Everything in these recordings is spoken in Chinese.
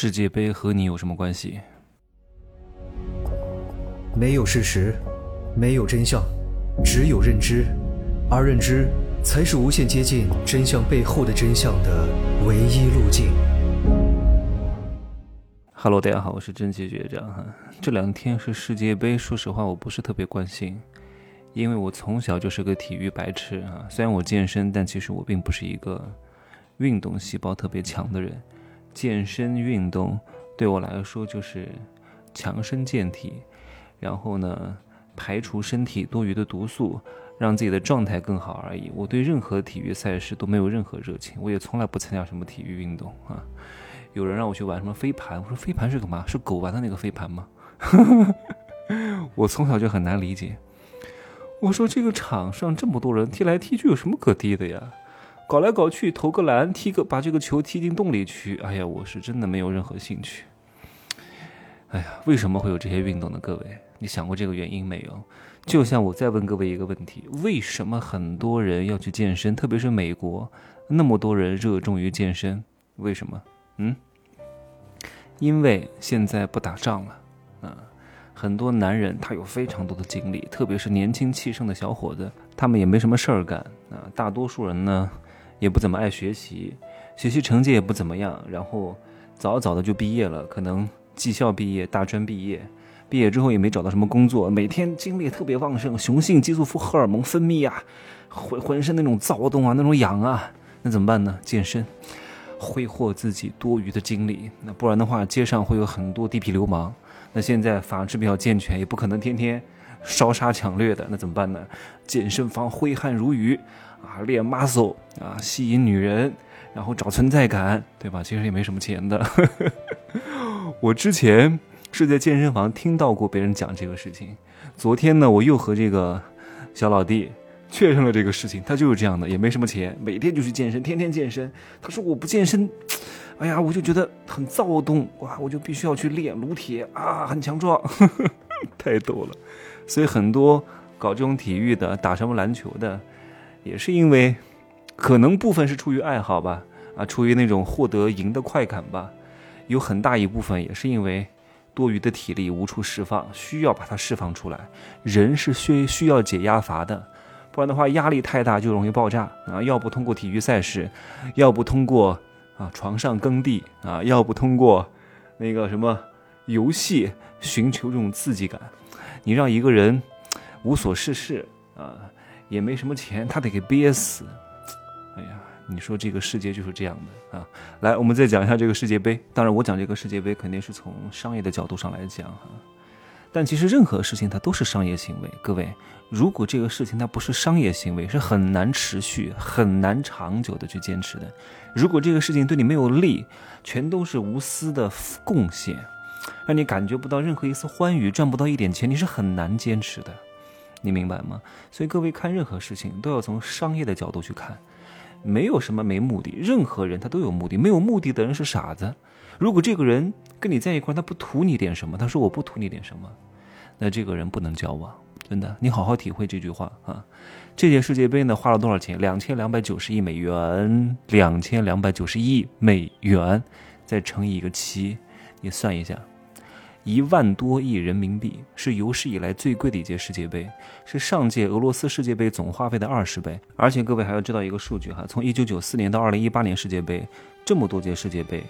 世界杯和你有什么关系？没有事实，没有真相，只有认知，而认知才是无限接近真相背后的真相的唯一路径。Hello，大家好，我是真奇学长哈。这两天是世界杯，说实话我不是特别关心，因为我从小就是个体育白痴啊。虽然我健身，但其实我并不是一个运动细胞特别强的人。健身运动对我来说就是强身健体，然后呢排除身体多余的毒素，让自己的状态更好而已。我对任何体育赛事都没有任何热情，我也从来不参加什么体育运动啊。有人让我去玩什么飞盘，我说飞盘是干嘛？是狗玩的那个飞盘吗？我从小就很难理解。我说这个场上这么多人踢来踢去有什么可踢的呀？搞来搞去投个篮，踢个把这个球踢进洞里去。哎呀，我是真的没有任何兴趣。哎呀，为什么会有这些运动呢？各位，你想过这个原因没有？就像我再问各位一个问题：为什么很多人要去健身？特别是美国，那么多人热衷于健身，为什么？嗯？因为现在不打仗了，啊，很多男人他有非常多的精力，特别是年轻气盛的小伙子，他们也没什么事儿干啊。大多数人呢，也不怎么爱学习，学习成绩也不怎么样，然后早早的就毕业了，可能技校毕业、大专毕业，毕业之后也没找到什么工作，每天精力特别旺盛，雄性激素、荷尔蒙分泌啊，浑浑身那种躁动啊，那种痒啊，那怎么办呢？健身。挥霍自己多余的精力，那不然的话，街上会有很多地痞流氓。那现在法制比较健全，也不可能天天烧杀抢掠的，那怎么办呢？健身房挥汗如雨啊，练 muscle 啊，吸引女人，然后找存在感，对吧？其实也没什么钱的。我之前是在健身房听到过别人讲这个事情。昨天呢，我又和这个小老弟。确认了这个事情，他就是这样的，也没什么钱，每天就去健身，天天健身。他说我不健身，哎呀，我就觉得很躁动哇，我就必须要去练撸铁啊，很强壮，太逗了。所以很多搞这种体育的，打什么篮球的，也是因为，可能部分是出于爱好吧，啊，出于那种获得赢的快感吧，有很大一部分也是因为多余的体力无处释放，需要把它释放出来。人是需需要解压阀的。不然的话，压力太大就容易爆炸啊！要不通过体育赛事，要不通过啊床上耕地啊，要不通过那个什么游戏寻求这种刺激感。你让一个人无所事事啊，也没什么钱，他得给憋死。哎呀，你说这个世界就是这样的啊！来，我们再讲一下这个世界杯。当然，我讲这个世界杯肯定是从商业的角度上来讲哈。但其实任何事情它都是商业行为，各位，如果这个事情它不是商业行为，是很难持续、很难长久的去坚持的。如果这个事情对你没有利，全都是无私的贡献，让你感觉不到任何一丝欢愉，赚不到一点钱，你是很难坚持的。你明白吗？所以各位看任何事情都要从商业的角度去看，没有什么没目的，任何人他都有目的，没有目的的人是傻子。如果这个人跟你在一块，他不图你点什么，他说我不图你点什么，那这个人不能交往，真的。你好好体会这句话啊！这届世界杯呢，花了多少钱？两千两百九十亿美元，两千两百九十亿美元，再乘以一个七，你算一下，一万多亿人民币，是有史以来最贵的一届世界杯，是上届俄罗斯世界杯总花费的二十倍。而且各位还要知道一个数据哈，从一九九四年到二零一八年世界杯，这么多届世界杯。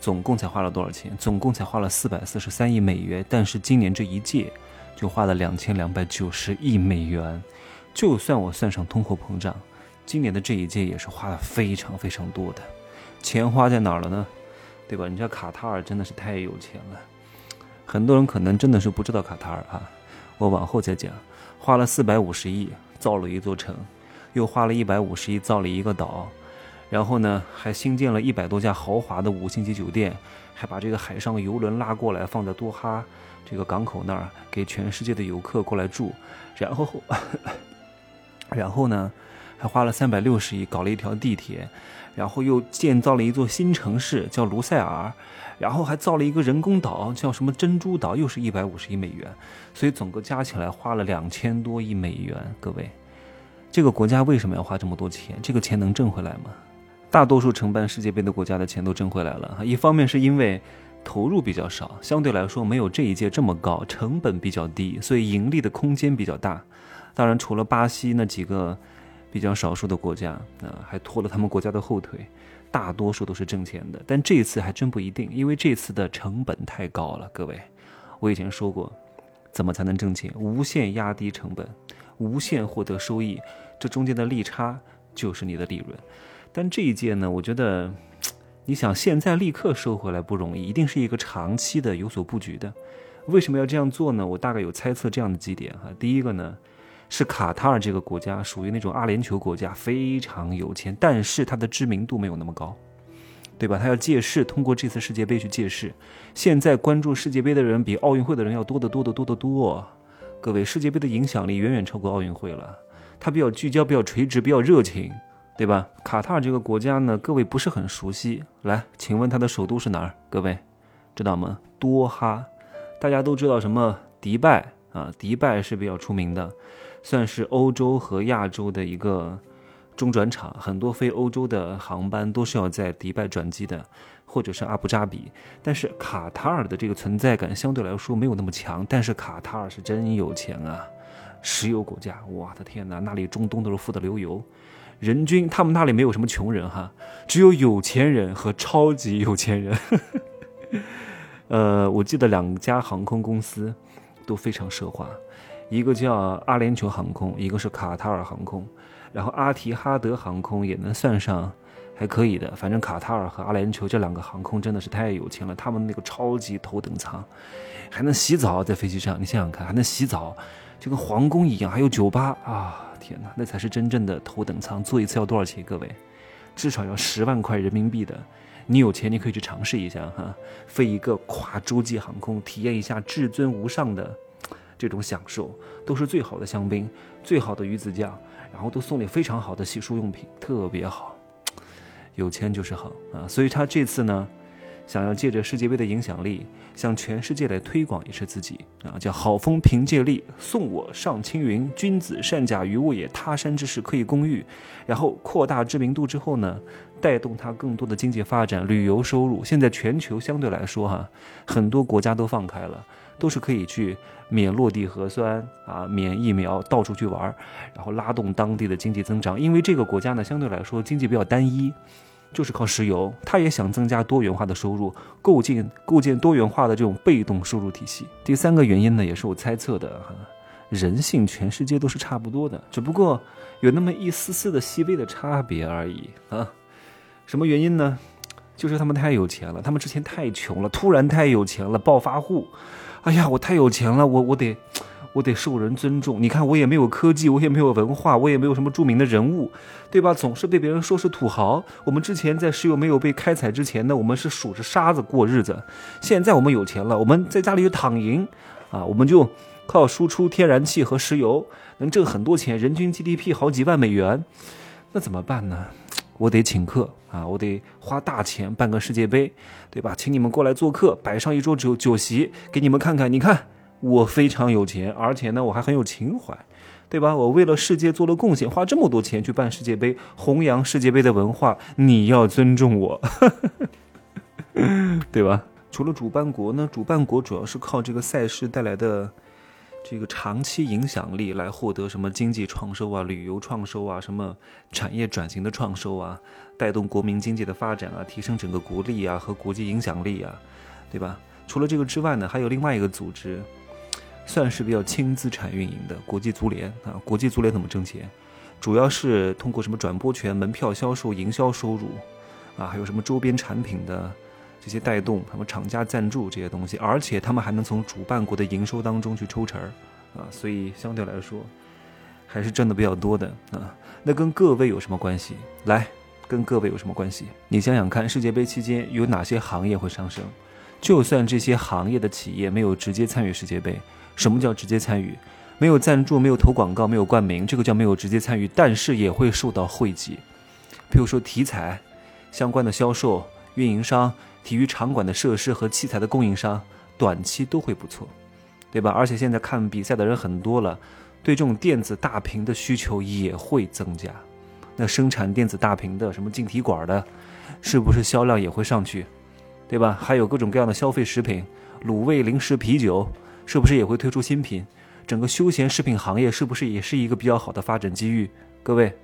总共才花了多少钱？总共才花了四百四十三亿美元，但是今年这一届就花了两千两百九十亿美元。就算我算上通货膨胀，今年的这一届也是花了非常非常多的钱。花在哪儿了呢？对吧？人家卡塔尔真的是太有钱了。很多人可能真的是不知道卡塔尔啊，我往后再讲。花了四百五十亿造了一座城，又花了一百五十亿造了一个岛。然后呢，还新建了一百多家豪华的五星级酒店，还把这个海上游轮拉过来，放在多哈这个港口那儿，给全世界的游客过来住。然后，然后呢，还花了三百六十亿搞了一条地铁，然后又建造了一座新城市，叫卢塞尔，然后还造了一个人工岛，叫什么珍珠岛，又是一百五十亿美元。所以总个加起来花了两千多亿美元。各位，这个国家为什么要花这么多钱？这个钱能挣回来吗？大多数承办世界杯的国家的钱都挣回来了。一方面是因为投入比较少，相对来说没有这一届这么高，成本比较低，所以盈利的空间比较大。当然，除了巴西那几个比较少数的国家，啊，还拖了他们国家的后腿，大多数都是挣钱的。但这次还真不一定，因为这次的成本太高了。各位，我以前说过，怎么才能挣钱？无限压低成本，无限获得收益，这中间的利差就是你的利润。但这一届呢，我觉得，你想现在立刻收回来不容易，一定是一个长期的有所布局的。为什么要这样做呢？我大概有猜测这样的几点哈。第一个呢。是卡塔尔这个国家属于那种阿联酋国家，非常有钱，但是它的知名度没有那么高，对吧？他要借势通过这次世界杯去借势。现在关注世界杯的人比奥运会的人要多得多得多得多。各位，世界杯的影响力远远超过奥运会了。它比较聚焦，比较垂直，比较热情，对吧？卡塔尔这个国家呢，各位不是很熟悉。来，请问它的首都是哪儿？各位知道吗？多哈。大家都知道什么？迪拜啊，迪拜是比较出名的。算是欧洲和亚洲的一个中转场，很多飞欧洲的航班都是要在迪拜转机的，或者是阿布扎比。但是卡塔尔的这个存在感相对来说没有那么强，但是卡塔尔是真有钱啊，石油国家，我的天哪，那里中东都是富得流油，人均他们那里没有什么穷人哈，只有有钱人和超级有钱人。呃，我记得两家航空公司都非常奢华。一个叫阿联酋航空，一个是卡塔尔航空，然后阿提哈德航空也能算上还可以的。反正卡塔尔和阿联酋这两个航空真的是太有钱了，他们那个超级头等舱还能洗澡，在飞机上，你想想看，还能洗澡，就跟皇宫一样，还有酒吧啊！天哪，那才是真正的头等舱，坐一次要多少钱？各位，至少要十万块人民币的。你有钱，你可以去尝试一下哈，飞一个跨洲际航空，体验一下至尊无上的。这种享受都是最好的香槟，最好的鱼子酱，然后都送你非常好的洗漱用品，特别好。有钱就是好啊！所以他这次呢，想要借着世界杯的影响力，向全世界来推广一次自己啊，叫好风凭借力，送我上青云。君子善假于物也，他山之石可以攻玉。然后扩大知名度之后呢，带动他更多的经济发展、旅游收入。现在全球相对来说哈，很多国家都放开了。都是可以去免落地核酸啊，免疫苗，到处去玩，然后拉动当地的经济增长。因为这个国家呢，相对来说经济比较单一，就是靠石油。他也想增加多元化的收入，构建构建多元化的这种被动收入体系。第三个原因呢，也是我猜测的哈，人性全世界都是差不多的，只不过有那么一丝丝的细微的差别而已啊。什么原因呢？就是他们太有钱了，他们之前太穷了，突然太有钱了，暴发户。哎呀，我太有钱了，我我得，我得受人尊重。你看，我也没有科技，我也没有文化，我也没有什么著名的人物，对吧？总是被别人说是土豪。我们之前在石油没有被开采之前呢，我们是数着沙子过日子。现在我们有钱了，我们在家里就躺赢，啊，我们就靠输出天然气和石油，能挣很多钱，人均 GDP 好几万美元。那怎么办呢？我得请客啊！我得花大钱办个世界杯，对吧？请你们过来做客，摆上一桌酒酒席，给你们看看。你看，我非常有钱，而且呢，我还很有情怀，对吧？我为了世界做了贡献，花这么多钱去办世界杯，弘扬世界杯的文化，你要尊重我，对吧？除了主办国呢，主办国主要是靠这个赛事带来的。这个长期影响力来获得什么经济创收啊、旅游创收啊、什么产业转型的创收啊，带动国民经济的发展啊，提升整个国力啊和国际影响力啊，对吧？除了这个之外呢，还有另外一个组织，算是比较轻资产运营的国际足联啊。国际足联怎么挣钱？主要是通过什么转播权、门票销售、营销收入啊，还有什么周边产品的。这些带动他们厂家赞助这些东西，而且他们还能从主办国的营收当中去抽成儿，啊，所以相对来说还是挣的比较多的啊。那跟各位有什么关系？来，跟各位有什么关系？你想想看，世界杯期间有哪些行业会上升？就算这些行业的企业没有直接参与世界杯，什么叫直接参与？没有赞助，没有投广告，没有冠名，这个叫没有直接参与，但是也会受到惠及。比如说体彩相关的销售、运营商。体育场馆的设施和器材的供应商，短期都会不错，对吧？而且现在看比赛的人很多了，对这种电子大屏的需求也会增加，那生产电子大屏的，什么晶体管的，是不是销量也会上去？对吧？还有各种各样的消费食品，卤味、零食、啤酒，是不是也会推出新品？整个休闲食品行业是不是也是一个比较好的发展机遇？各位，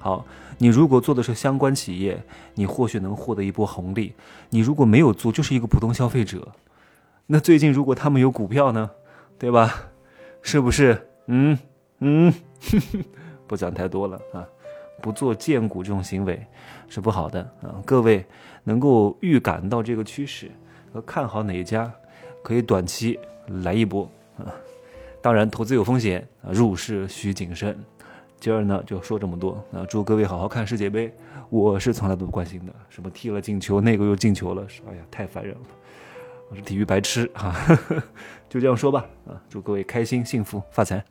好，你如果做的是相关企业，你或许能获得一波红利；你如果没有做，就是一个普通消费者。那最近如果他们有股票呢？对吧？是不是？嗯嗯，不讲太多了啊，不做荐股这种行为是不好的啊。各位能够预感到这个趋势和看好哪一家，可以短期来一波啊。当然，投资有风险啊，入市需谨慎。今儿呢就说这么多啊，祝各位好好看世界杯。我是从来都不关心的，什么踢了进球，那个又进球了，哎呀，太烦人了。我是体育白痴啊，就这样说吧啊，祝各位开心、幸福、发财。